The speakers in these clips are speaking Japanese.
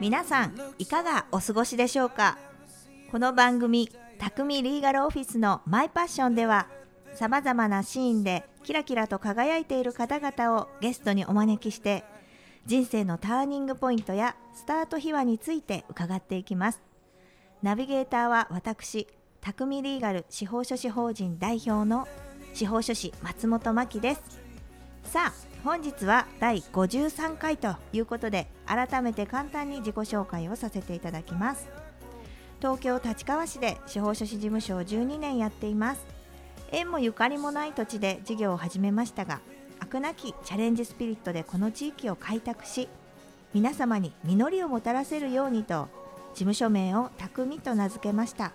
皆さんいかがお過ごしでしょうか？この番組「匠リーガルオフィスのマイパッション」ではさまざまなシーンでキラキラと輝いている方々をゲストにお招きして人生のターニングポイントやスタート秘話について伺っていきます。ナビゲーターは私匠リーガル司法書士法人代表の司法書士松本真希です。さあ本日は第53回ということで改めて簡単に自己紹介をさせていただきます。東京立川市で司法書士事務所を12年やっています。縁もゆかりもない土地で事業を始めましたが飽くなきチャレンジスピリットでこの地域を開拓し皆様に実りをもたらせるようにと事務所名を匠と名付けました。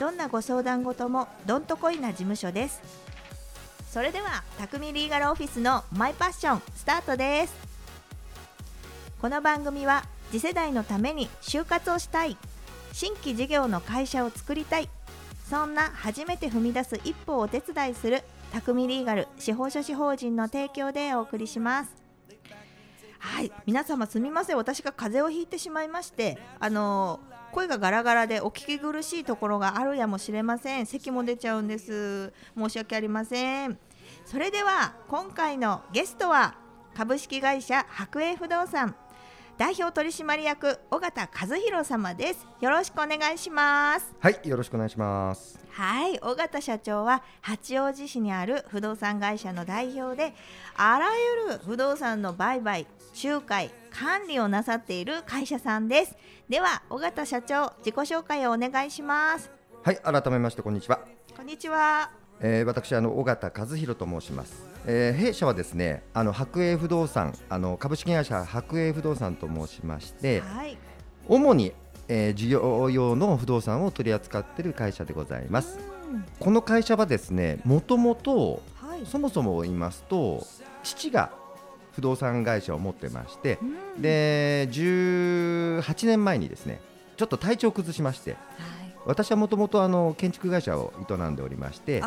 どんなご相談事もどんとこいな事務所です。それでは匠リーガルオフィスのマイパッションスタートです。この番組は次世代のために就活をしたい新規事業の会社を作りたいそんな初めて踏み出す一歩をお手伝いする匠リーガル司法書士法人の提供でお送りします。はい皆様すみません。私が風邪をひいてしまいましてあの声がガラガラでお聞き苦しいところがあるやもしれません。咳も出ちゃうんです。申し訳ありません。それでは今回のゲストは株式会社白栄不動産。代表取締役尾形和弘様です。よろしくお願いします。はい、よろしくお願いします。はい尾形社長は八王子市にある不動産会社の代表であらゆる不動産の売買仲介管理をなさっている会社さんですでは尾形社長自己紹介をお願いしますはい、改めましてこんにちは。こんにちはえー、私あの尾形和弘と申します。えー、弊社はですね、あの白栄不動産、あの株式会社白栄不動産と申しまして、はい主に、えー、事業用の不動産を取り扱っている会社でございます。うんこの会社はですね、もともとはいそもそも言いますと、父が不動産会社を持ってまして、うん。で18年前にですね、ちょっと体調を崩しまして。はい。私はもともとあの建築会社を営んでおりまして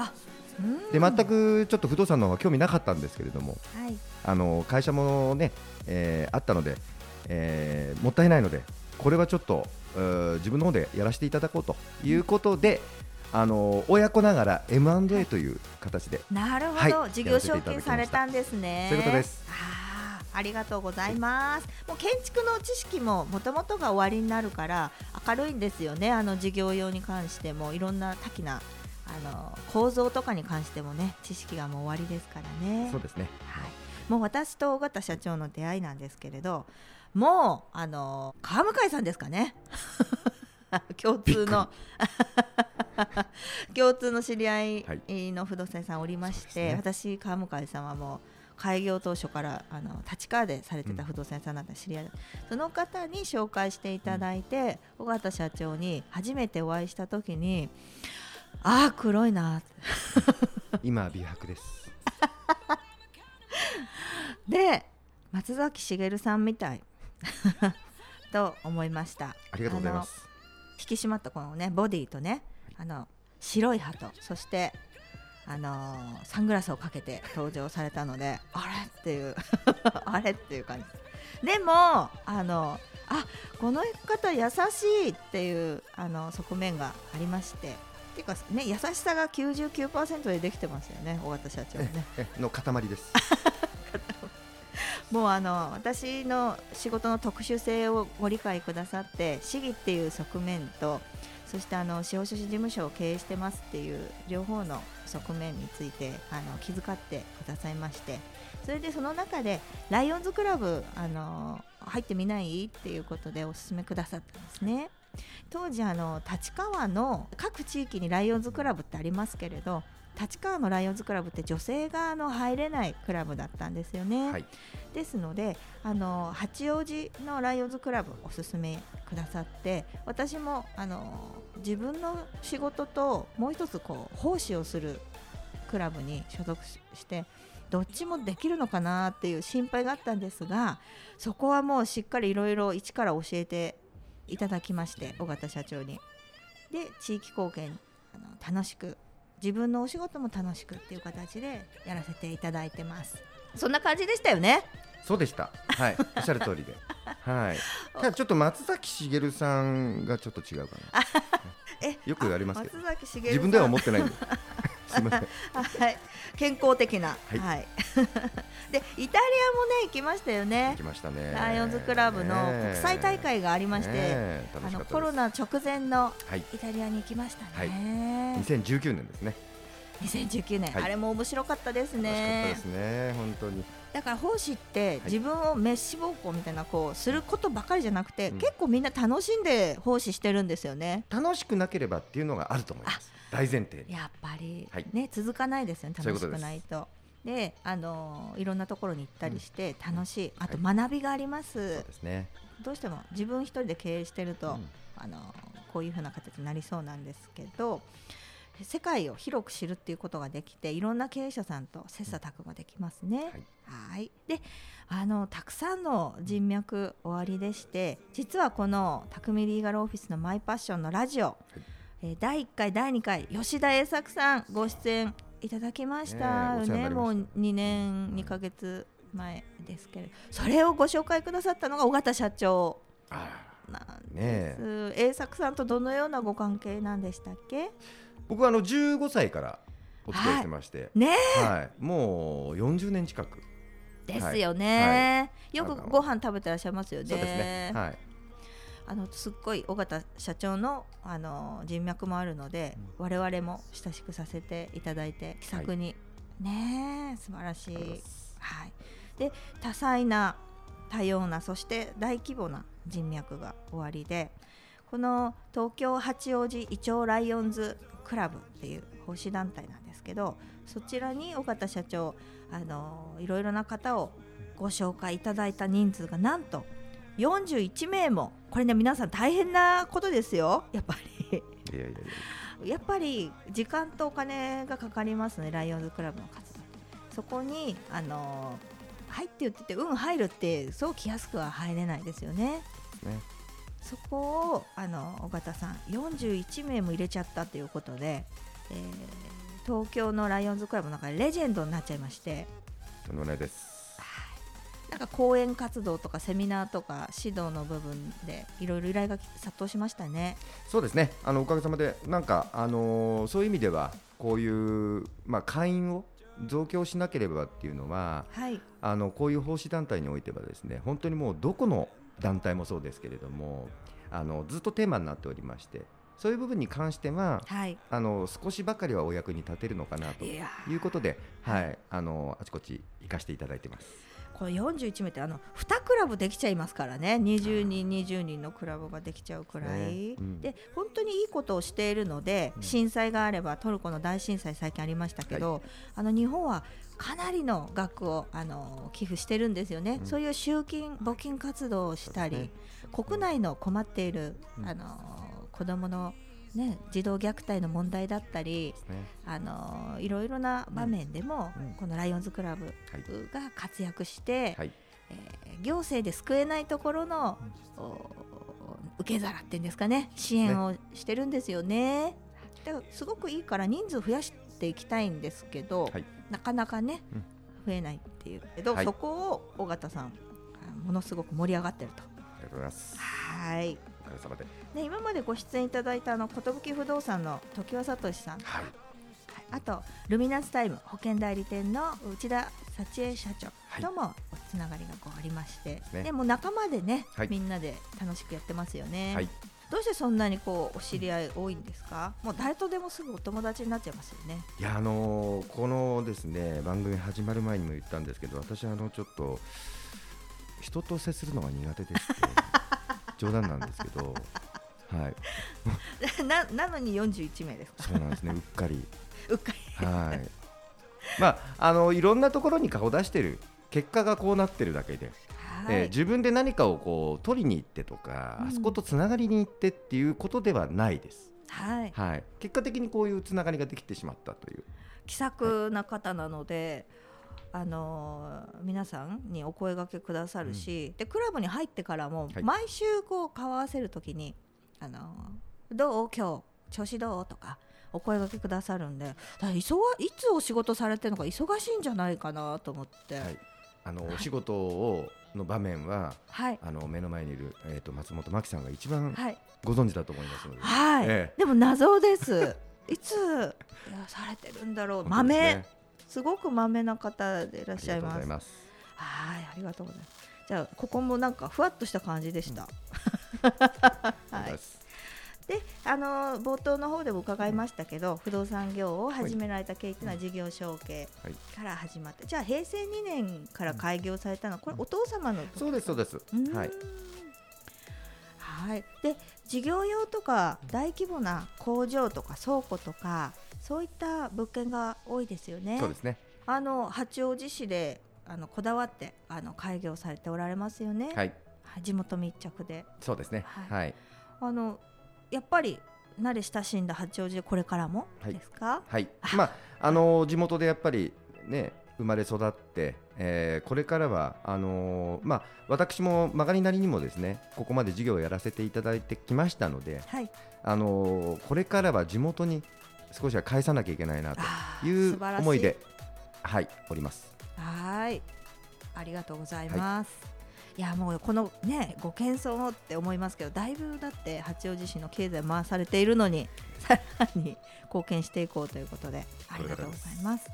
で全くちょっと不動産の方が興味なかったんですけれどもはい。あの会社もね、えーあったので、えーもったいないのでこれはちょっと自分の方でやらせていただこうということで、あの親子ながら M&A という形で、なるほど、はい。事業承継されたんですね。そういうことです。あーありがとうございます。もう建築の知識ももともとが終わりになるから明るいんですよね。あの事業用に関してもいろんな多岐なあの構造とかに関してもね知識がもう終わりですからね。そうですねはい。もう私と尾形社長の出会いなんですけれど、もうあの川向井さんですかね。共通の 共通の知り合いの不動産屋さんおりまして、そう私川向井さんはもう開業当初からあの立川でされてた不動産屋さんなんだ知り合いだその方に紹介していただいて、尾形社長に初めてお会いした時にああ黒いな 今は美白です。で松崎しげるさんみたい。と思いました。ありがとうございます。引き締まったこのねボディとねあの白い歯とそしてあのーサングラスをかけて登場されたので あれ？っていう あれっていう感じでもあのあこの方優しいっていうあの側面がありましてっていうかね優しさが99%でできてますよね尾形社長ね。えの塊です。もうあの私の仕事の特殊性をご理解くださって市議っていう側面とそしてあの司法書士事務所を経営してますっていう両方の側面についてあの気遣ってくださいましてそれでその中でライオンズクラブあの入ってみない？っていうことでお勧めくださったんですね。当時あの立川の各地域にライオンズクラブってありますけれど立川のライオンズクラブって女性があの入れないクラブだったんですよね。はいですのであの八王子のライオンズクラブおすすめくださって私もあの自分の仕事ともう一つこう奉仕をするクラブに所属ししてどっちもできるのかなっていう心配があったんですがそこはもうしっかりいろいろ一から教えていただきまして尾形社長に。で地域貢献あの楽しく自分のお仕事も楽しくっていう形でやらせていただいてます。そんな感じでしたよね。そうでしたはい おっしゃる通りではい。ただちょっと松崎しげるさんがちょっと違うかな。えよく言われますけど松崎しげるさん自分では思ってないんで。はい、健康的な、はいはい。で、イタリアもね、行きましたよね行き。ましたね。ライオンズクラブの国際大会がありまして、あのコロナ直前のはい。イタリアに行きましたはいね。2019年ですね。2019年、はいあれも面白かったです楽しかったねですね。本当に。だから奉仕ってい自分を滅死暴行みたいなこうすることばかりじゃなくて、うん結構みんな楽しんで奉仕してるんですよね。楽しくなければっていうのがあると思います。大前提。に。やっぱり、はい。ね続かないですよね楽しくないと。であのいろんなところに行ったりして楽しい、あと学びがあります、そうですね。どうしても自分一人で経営してると、うん。あのこういうふうな形になりそうなんですけど世界を広く知るっていうことができていろんな経営者さんと切磋琢磨できますね。はい。であのたくさんの人脈おありでして実はこの匠リーガルオフィスのマイパッションのラジオ、えー第1回第2回吉田栄作さんご出演いただきました。よねもう2年2ヶ月前ですけれど。それをご紹介くださったのが尾形社長。あなんです。栄作さんとどのようなご関係なんでしたっけ？僕はあの15歳からお付き合いしてまして。ねはい。もう40年近く。ですよね、い。よくあのご飯食べてらっしゃいますよね。ね。はい。あのすっごい尾形社長のあの人脈もあるので、我々も親しくさせていただいて気さくに、ねえ素晴らしい、はい、で多彩な多様なそして大規模な人脈がおありでこの東京八王子イチョウライオンズクラブっていう奉仕団体なんですけどそちらに尾形社長あのいろいろな方をご紹介いただいた人数がなんと41名もこれね皆さん大変なことですよやっぱりいやいやいや。やっぱり時間とお金がかかりますねライオンズクラブの活動そこにあの入って言っててうん入るってそう気安くは入れないですよねね。そこをあの尾形さん41名も入れちゃったということで、えー東京のライオンズクラブの中でレジェンドになっちゃいましてとんでもないです。なんか講演活動とかセミナーとか指導の部分でいろいろ依頼が殺到しましたね。そうですね。あのおかげさまでなんかあのーそういう意味ではこういうまあ会員を増強しなければっていうのははい、あのこういう奉仕団体においてはですね本当にもうどこの団体もそうですけれどもあのずっとテーマになっておりましてそういう部分に関してははい、あの少しばかりはお役に立てるのかなということで、はい、あのあちこち行かせていただいてます。この41名ってあの2クラブできちゃいますからね。20人20人のクラブができちゃうくらい、ね。うん。で本当にいいことをしているので、うん。震災があればトルコの大震災最近ありましたけど、あの日本はかなりの額をあの寄付してるんですよね、うん。そういう集金募金活動をしたり、ね。国内の困っている、うん。あの子どもの、ね、児童虐待の問題だったりね。あのいろいろな場面でも、うん。このライオンズクラブはい。が活躍して、はい。えー行政で救えないところの、お受け皿っていうんですかね支援をしてるんですよね。だからすごくいいから人数増やしていきたいんですけど、はい。なかなかね、うん。増えないっていうけど、はい。そこを尾形さんあものすごく盛り上がってると。ありがとうございます。はいおかげさまで。ね、今までご出演いただいたあの寿不動産の常盤聡さん。はい。あとルミナスタイム保険代理店の内田幸恵社長ともおつながりがこうありまして、ね。でも仲間でね、はい。みんなで楽しくやってますよね、はい。どうしてそんなにこうお知り合い多いんですか？もう誰とでもすぐお友達になっちゃいますよね。いやあのーこのですね番組始まる前にも言ったんですけど私あのちょっと人と接するのが苦手ですって冗談なんですけどはい。ななのに41名ですか？そうなんですねうっかり。うっかり。はい。まああのいろんなところに顔出してる。結果がこうなってるだけで、はい、えー自分で何かをこう取りに行ってとか、うん。あそことつながりに行ってっていうことではないです、はい、はい、結果的にこういうつながりができてしまったという。気さくな方なので、あのー皆さんにお声掛けくださるし、でクラブに入ってからも、はい。毎週こう顔合わせるときに、あのーどう？今日？調子どう？とかお声掛けくださるんでだから忙いつお仕事されてるのか忙しいんじゃないかなと思って、はい、あのお仕事をの場面ははい。あの目の前にいる、えー、と松本真希さんが一番はい。ご存知だと思いますので、はい、ええ。でも謎です。いついやされてるんだろう。豆ねすごく豆な方でいらっありがとうごしゃいますざいます。はいありがとうございます。じゃあここもなんかふわっとした感じでした、う ごはい。であの冒頭の方でも伺いましたけど、不動産業を始められた経緯というのは事業承継はい。から始まって、じゃあ平成2年から開業されたのはこれお父様の時そうですそうです。はい。はい、で事業用とか大規模な工場とか倉庫とかそういった物件が多いですよね。そうですね。あの八王子市であのこだわってあの開業されておられますよね。はい。はい地元密着でそうですね。はいはい。あのやっぱり慣れ親しんだ八王子でこれからも？はいですか？はい。まああの地元でやっぱりね生まれ育って、えーこれからはあのーまあ私も曲がりなりにもですねここまで事業をやらせていただいてきましたので、はい。あのーこれからは地元に少しは返さなきゃいけないなという思いではいおります。はい、ありがとうございます。い、やもうこのねご謙遜をって思いますけどだいぶだって八王子市の経済回されているのに さらに貢献していこうということでありがとうございます。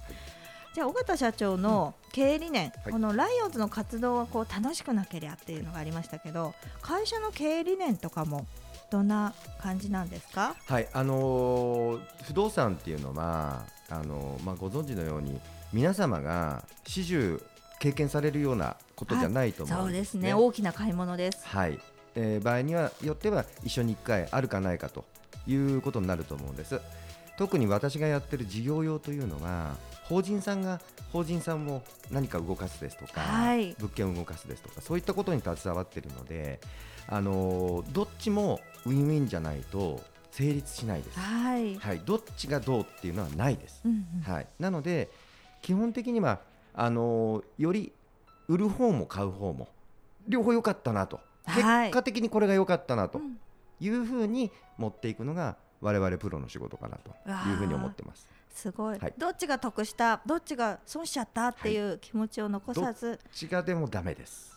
じゃあ尾形社長の経営理念、はい。このライオンズの活動はこう楽しくなければっていうのがありましたけど会社の経営理念とかもどんな感じなんですか？はい、あのー不動産っていうのはあのーまあご存知のように皆様が始終経験されるようなことじゃないと思そううんでですすね。ね大きな買い物です。はい、えー場合にはよっては一緒に1回あるかないかということになると思うんです。特に私がやってる事業用というのは法人さんが法人さんを何か動かすですとか、はい。物件を動かすですとかそういったことに携わっているので、あのーどっちもウィンウィンじゃないと成立しないです、はい。はい、どっちがどうっていうのはないです、うんうん。はい、なので基本的にはあのーより売る方も買う方も両方良かったなと、はい。結果的にこれが良かったなと。うん。いうふうに持っていくのが我々プロの仕事かなというふうに思ってます。すごい、はい。どっちが得したどっちが損しちゃったっていう気持ちを残さず、違がでもダメです。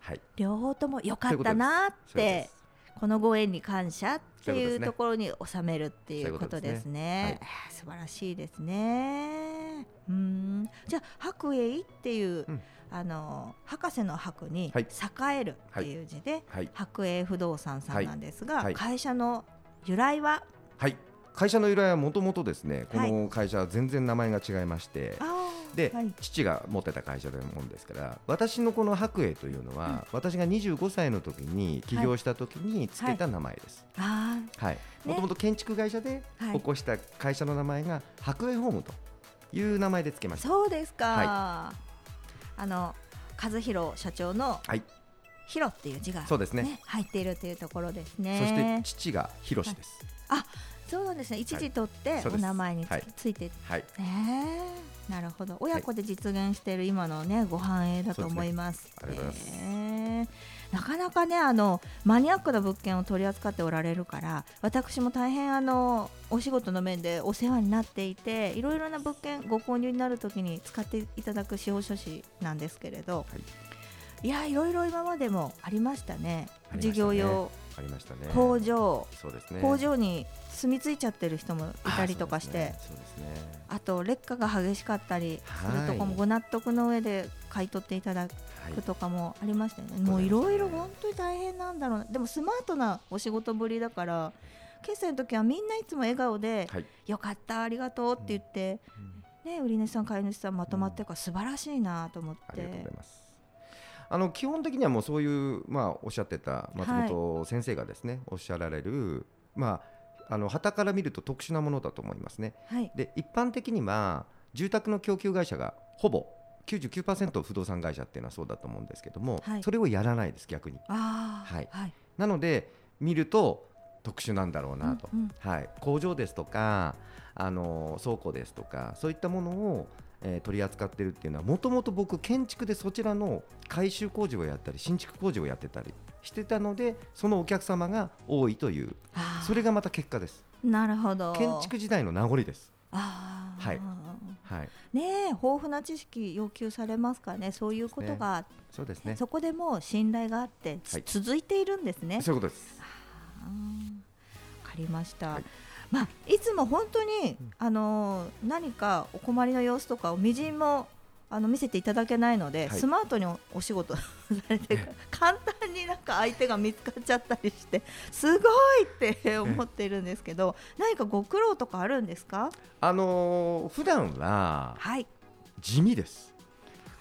はい、両方とも良かったなってこのご縁に感謝っていうところに収めるっていうことですね。素晴らしいですね。うん。じゃあ白栄っていう、うん。あの博士の博にはい。栄えるっていう字で、はい、白栄不動産さんなんですが、はい。はい会社の由来は？はい、会社の由来はもともとですね、こはい。の会社は全然名前が違いまして、あーで、はい。父が持ってた会社でもんですから私のこの白栄というのは、私が25歳の時に起業した時につけた名前です。あはい、もともと建築会社ではい。起こした会社の名前が白栄ホームという名前でつけまーした。そうですか、はあの和弘社長のはい、「弘」っていう字が、そうですね。ね、入っているっていうところですね。そして父が広志です。そうなんですね。一時取ってお名前につ,、はい。いて。はい、ねえ。なるほど。親子で実現している今のねご繁栄だと思います。すね。え。なかなかねあのマニアックな物件を取り扱っておられるから私も大変あのお仕事の面でお世話になっていていろいろな物件ご購入になるときに使っていただく司法書士なんですけれど、はい。い、やいろいろ今までもありましたね。ありましたね。事業用ありましたね。工場、そうですね。工場に住み着いちゃってる人もいたりとかして。あそうですね。ねあと劣化が激しかったりするとこもはいご納得の上で買い取っていただはいくとかもありましたよね、いもういろいろ本当に大変なんだろうなでもスマートなお仕事ぶりだから決済の時はみんないつも笑顔ではい。「よかったありがとう」って言って、ね、売り主さん買い主さんまとまってるから素晴らしいなと思っありがとうごてざいます。あの基本的にはもうそういうまあおっしゃってた松本先生がですね、おっしゃられるまああの旗から見ると特殊なものだと思いますね。はい。で一般的には住宅の供給会社がほぼ99%不動産会社っていうのはそうだと思うんですけども、はい。それをやらないです逆に。はい。なので見ると特殊なんだろうなと、うんうん。はい、工場ですとかあの倉庫ですとかそういったものを、えー取り扱ってるっていうのはもともと僕建築でそちらの改修工事をやったり新築工事をやってたりしてたのでそのお客様が多いというそれがまた結果です。なるほど。建築時代の名残です。あー。はい。はい、ねえ豊富な知識要求されますからね。そういうことが、そうですね。そこでもう信頼があって、はい。続いているんですね。そういうことです。わかりました。はいまあいつも本当に、あのー何かお困りの様子とかをみじんもあの見せていただけないので、はい。スマートにおお仕事されて簡単になんか相手が見つかっちゃったりしてすごいって思っているんですけど 何かご苦労とかあるんですか？あのー普段ははい。地味です。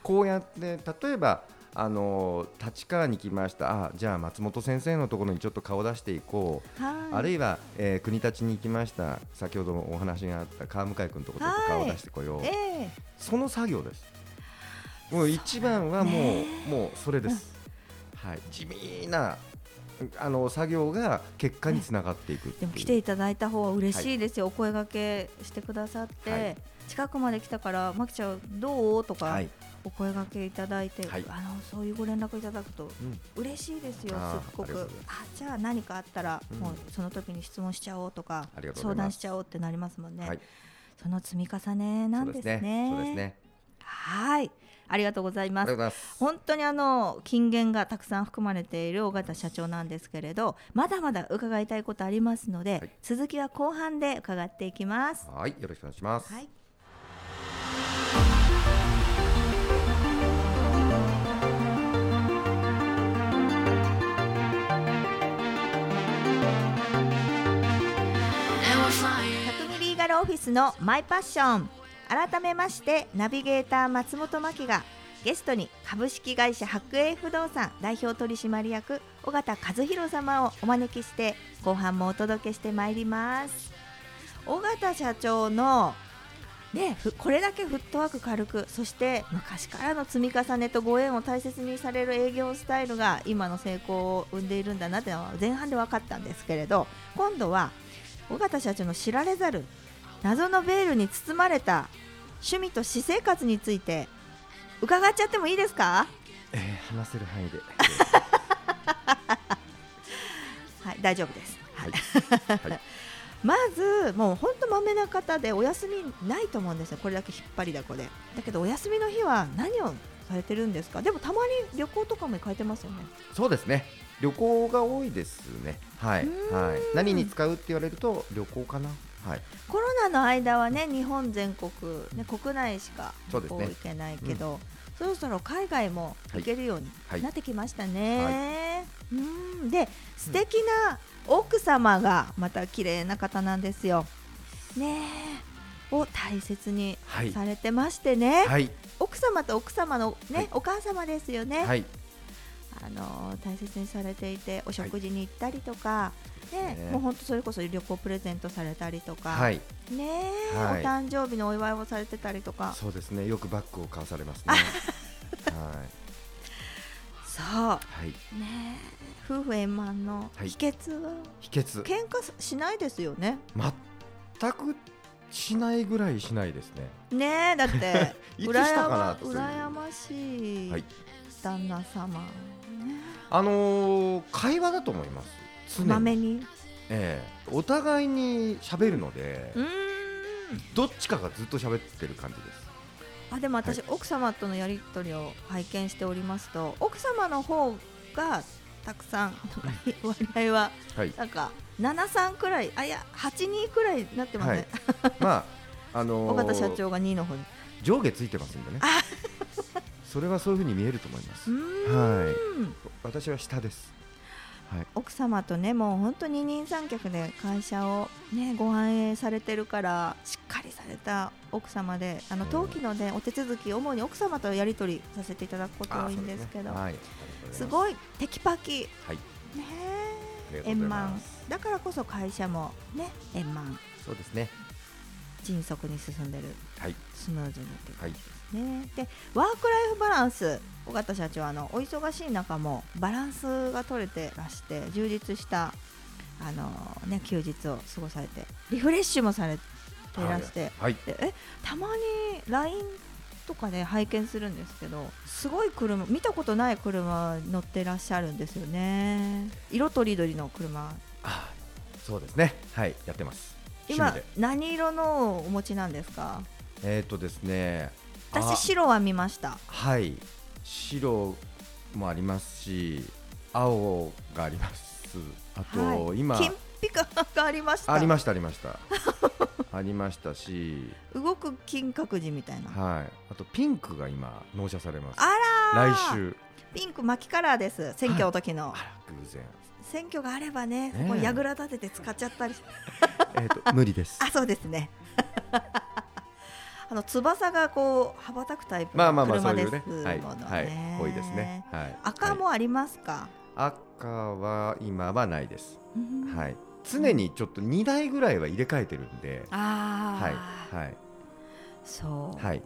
こうやって例えばあのー立川に来ました。あ、じゃあ松本先生のところにちょっと顔出していこう。はいあるいは、えー国立に行きました。先ほどお話があった川向井君のところで顔を出してこよう。ええその作業です。もう一番はもう、ねもうそれです。はい、地味なあの作業が結果につながっていく。でも来ていただいた方は嬉しいですよ、お声掛けしてくださって、はい近くまで来たから、まきちゃん、どう？とか、はい、お声掛けいただいて、はい。あのそういうご連絡いただくとうん、嬉しいですよ、あーすっごく。あじゃあ何かあったら、うん。もうその時に質問しちゃおうとか相談しちゃおうってなりますもんね、はい、その積み重ね。なんですね。そうですね。はい。ありがとうございます。ありがとうございます。本当にあの金言がたくさん含まれている尾形社長なんですけれどまだまだ伺いたいことありますので、はい。続きは後半で伺っていきます。はい、よろしくお願いします。はいガルオフィスのマイパッション。改めましてナビゲーター松本真希がゲストに株式会社白栄不動産代表取締役尾形和弘様をお招きして後半もお届けしてまいります。尾形社長のね、これだけフットワーク軽くそして昔からの積み重ねとご縁を大切にされる営業スタイルが今の成功を生んでいるんだなっていうのは前半で分かったんですけれど今度は尾形社長の知られざる謎のベールに包まれた趣味と私生活について伺っちゃってもいいですか？えー話せる範囲で。はい大丈夫です、はい。はい。まずもう本当まめな方でお休みないと思うんですよこれだけ引っ張りだこでだけどお休みの日は何をされてるんですか？でもたまに旅行とかも行かれてますよねそうですね。旅行が多いですね。はい。はい。何に使うって言われると旅行かな。はい。コロナの間はね日本全国、ね、国内しか旅行行けないけどそ,、ろそろ海外も行けるようにはいなってきましたね。うんで素敵な奥様がまた綺麗な方なんですよ。ねえを大切にはい。されてましてね、はい。奥様と奥様のね、はいお母様ですよね、はい。あの大切にされていてお食事に行ったりとか、ねねもう本当それこそ旅行プレゼントされたりとか、はい。ねえ、はいお誕生日のお祝いをされてたりとかそうですね。よくバッグを買わされますね。はい。そうはい。ねえ夫婦円満のはい秘訣は、秘訣。喧嘩しないですよね全くしないぐらいしないですね。ねえだって いつしたかなっていう羨ましいはい旦那様、ねあのー会話だと思います。常まめに？にええお互いに喋るのでどっちかがずっと喋ってる感じです。あでも私、は奥様とのやり取りを拝見しておりますと奥様の方がたくさん割合ははい。なんか73くらいあいや82くらいになってますね、まあ あのー尾形社長が2の方に上下ついてますんでね。それはそういうふうに見えると思いますう。ーん私は下です。はい。奥様とねもう本当に二人三脚で会社をねご反映されてるからしっかりされた奥様であのうん登記のねお手続き主に奥様とやり取りさせていただくこと多いんですけどねはい。すい。ごいテキパキはい。ね円満。だからこそ会社もね円満そうですね。迅速に進んでるはい。スムーズにっていうはい感じ。ですね、でワークライフバランス尾形社長はあのお忙しい中もバランスが取れてらして充実したあの、ね、休日を過ごされてリフレッシュもされていらして、はい。でえたまに LINE とかで拝見するんですけどすごい車見たことない車乗ってらっしゃるんですよね色とりどりの車あそうですね。はい。やってます。趣今。何色のをお持ちなんですか？えっ、とですね。あ私白は見ました。はい。白もありますし青があります。あと、はい。今金ピカがありました。ありましたありました。ありましたし。動く金閣寺みたいな。はい。あとピンクが今納車されます。あらー来週。ピンク巻きカラーです選挙の時の、あら偶然。選挙があればねねえ。ここ櫓立てて使っちゃったり。えっと無理です。あそうですね。あの翼がこう羽ばたくタイプまあまあのまあそう車ですものいうね。はい。ね、はい。多いですね。はい。赤もありますか、はい赤は今はないです。うん。はい。常にちょっと2台ぐらいは入れ替えてるんで。ああ、はい。はい。そう、はい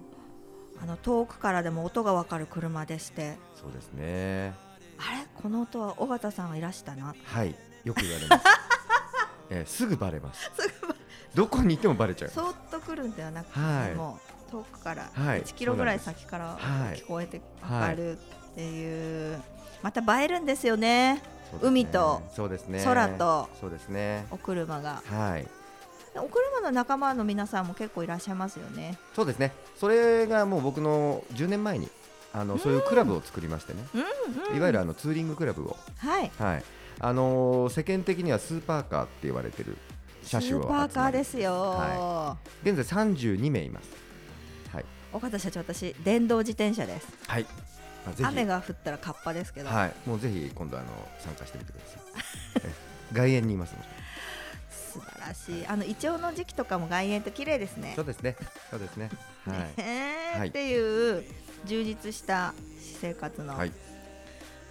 あの遠くからでも音がわかる車でして。そうですね。あれ？この音は尾形さんがいらしたな。はい。よく言われます。えーすぐバレます。どこにいてもバレちゃうそーっと来るんではな。くて、はい。もう遠くからはい。1キロぐらい先からはい聞こえてわかるっていう、また映えるんですよね。そうですね。海とそうですね。空と。そうですね。お車が。はいお車の仲間の皆さんも結構いらっしゃいますよね。そうですね。それがもう僕の10年前にあのそういうクラブを作りましてね、うん、うん、いわゆるあのツーリングクラブを、はい。はい。あのー世間的にはスーパーカーって言われてる車種をスーパーカーですよ、は現在32名います。はい。岡田社長私電動自転車です。はい、まあ、雨が降ったらカッパですけど、はい。もうぜひ今度あの参加してみてください。え。外苑にいますので素晴らしい。あのイチョウの時期とかも外苑と綺麗ですね。そうですね。そうですね。はい。っていう充実した私生活の、はい。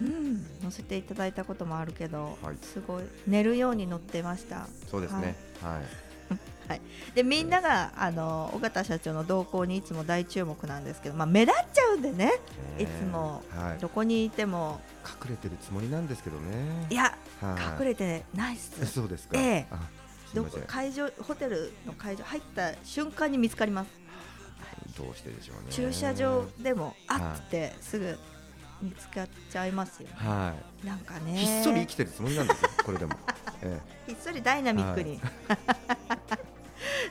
うん、乗せていただいたこともあるけど、はい。すごい。寝るように乗ってました。そうですね。はい。でみんながあの尾形社長の動向にいつも大注目なんですけど、まあ、目立っちゃうんでね。ねいつも。はい。どこにいても。隠れてるつもりなんですけどね。いやはい。隠れてないっす。えそうですか。ええどこ会場ホテルの会場入った瞬間に見つかります。どうしてでしょうね。駐車場でもあってすぐ見つかっちゃいますよね。はなんかいね。ひっそり生きてるつもりなんですよ これでも。えひっそりダイナミックに、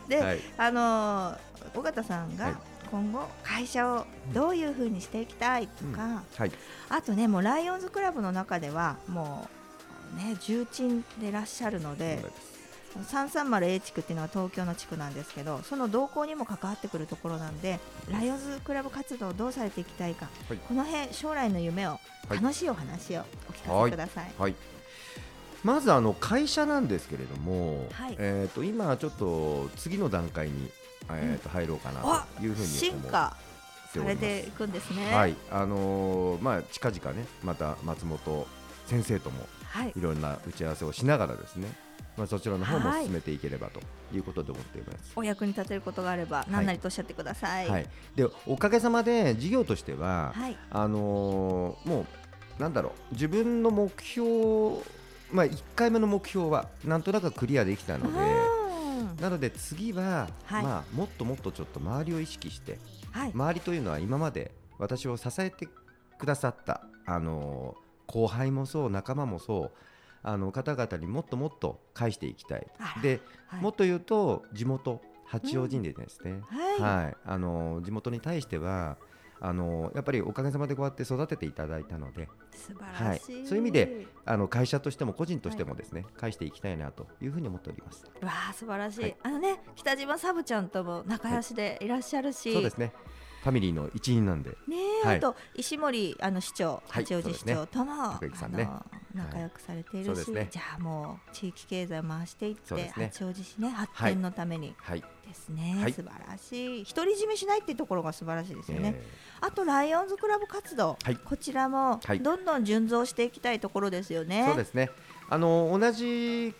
で、はい。あのー尾形さんはい。が今後会社をどういうふうにしていきたいとか、えはい。あとねもうライオンズクラブの中ではもうね重鎮でいらっしゃるので 330A 地区っていうのは東京の地区なんですけどその動向にも関わってくるところなんでライオンズクラブ活動をどうされていきたいか、はい。この辺将来の夢をはい楽しいお話をお聞かせください。はい。まずあの会社なんですけれども、はい。えっ、と今ちょっと次の段階にえっ、と入ろうかなというふうに進化されていくんですね。はい、あのーまあ近々ねまた松本先生ともはい。いろんな打ち合わせをしながらですね、まあそちらの方もはい進めていければということで思っています。お役に立てることがあれば何なりとおっしゃってください。はい、でおかげさまで事業としては、はいあのーもうなんだろう自分の目標まあ1回目の目標はなんとなくクリアできたので。うんなので次は、はいまあ、もっともっとちょっと周りを意識してはい周りというのは今まで私を支えてくださったあの後輩もそう仲間もそうあの方々にもっともっと返していきたい。で、はい。もっと言うと地元八王子でですね、はい。はい。あの地元に対してはあのやっぱりおかげさまでこうやって育てていただいたので素晴らしい、はい。そういう意味であの会社としても個人としてもですね、返していきたいなというふうに思っております。わあ素晴らしい、はい。あのね北島サブちゃんとも仲良しでいらっしゃるし、そうですねファミリーの一員なんで。ねはい。あと石森あの市長、はい八王子市長とも、高幸さんね。あの仲良くされているし、そうですね。じゃあもう地域経済を回していって、ね。八王子市ね発展のために。はい、ですね、はい。素晴らしい。独り占めしないっていうところが素晴らしいですよね、えあとライオンズクラブ活動、はい。こちらもはい。どんどん順増していきたいところですよね。ーそうですね。あの同じ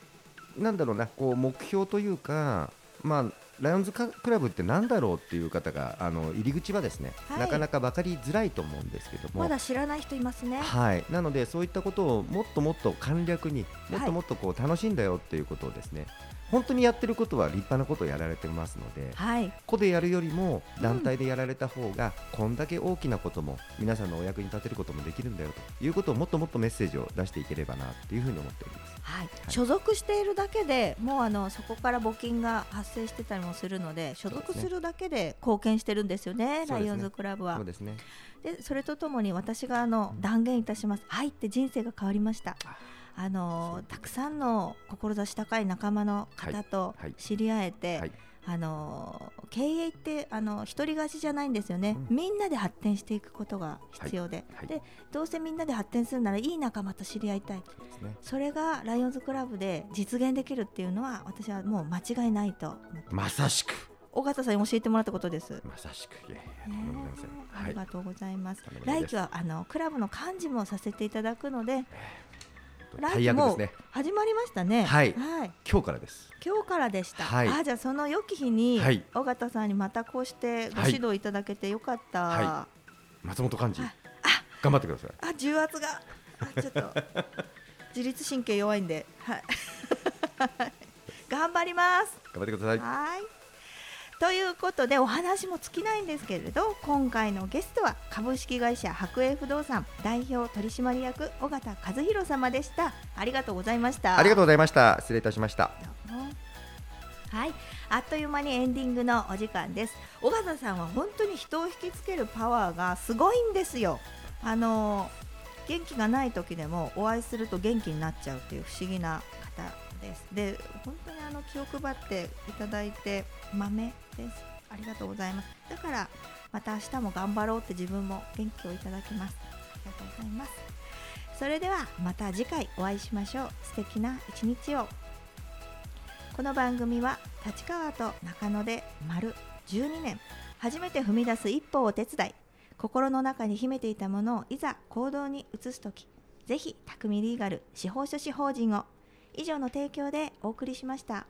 なんだろうなこう目標というかまあライオンズカクラブってなんだろうっていう方があの入り口はですね、はい。なかなか分かりづらいと思うんですけども、まだ知らない人いますね。はい、なのでそういったことをもっともっと簡略にもっはいともっとこう楽しいんだよっていうことをですね、本当にやってることは立派なことをやられてますので、はい。個でやるよりも団体でやられた方が、こんだけ大きなことも皆さんのお役に立てることもできるんだよということをもっともっとメッセージを出していければなというふうに思っております。はい、い。所属しているだけでもうあのそこから募金が発生してたりもするので所属するだけで貢献してるんですよねね。ライオンズクラブは。そうですね。でそれとともに私があのうん。断言いたします。入って人生が変わりましたああのたくさんの志高い仲間の方とはい。はい。知り合えて、はい。あの経営ってあの一人勝ちじゃないんですよね、うみんなで発展していくことが必要で、はい。でどうせみんなで発展するならいい仲間と知り合いたい。そね。それがライオンズクラブで実現できるっていうのは私はもう間違いないと思ってまさしく。尾形さんに教えてもらったことです。まさしく。いや。ありがとうございます。とんでもない来期はあのクラブの幹事もさせていただくので、来大期も。始まりましたね。はいはい。今日からです。今日からでした。はいあじゃあその良き日に、はい尾形さんにまたこうしてご指導いただけてよかった。は松本幹事あ、頑張ってください。あ重圧があちょっと 自律神経弱いんで、はい。頑張ります。頑張ってください。はい。ということでお話も尽きないんですけれど今回のゲストは株式会社白栄不動産代表取締役尾形和弘様でした。ありがとうございました。ありがとうございました。失礼いたしました。はい。あっという間にエンディングのお時間です。尾形さんは本当に人を引きつけるパワーがすごいんですよ。あの元気がない時でもお会いすると元気になっちゃうっていう不思議な方です。で本当にあの気を配っていただいて豆です。ありがとうございます。だからまた明日も頑張ろうって自分も元気をいただきます。ありがとうございます。それではまた次回お会いしましょう。素敵な一日を。この番組は立川と中野で丸12年初めて踏み出す一歩をお手伝い。心の中に秘めていたものをいざ行動に移す時ぜひ匠リーガル司法書士法人を以上の提供でお送りしました。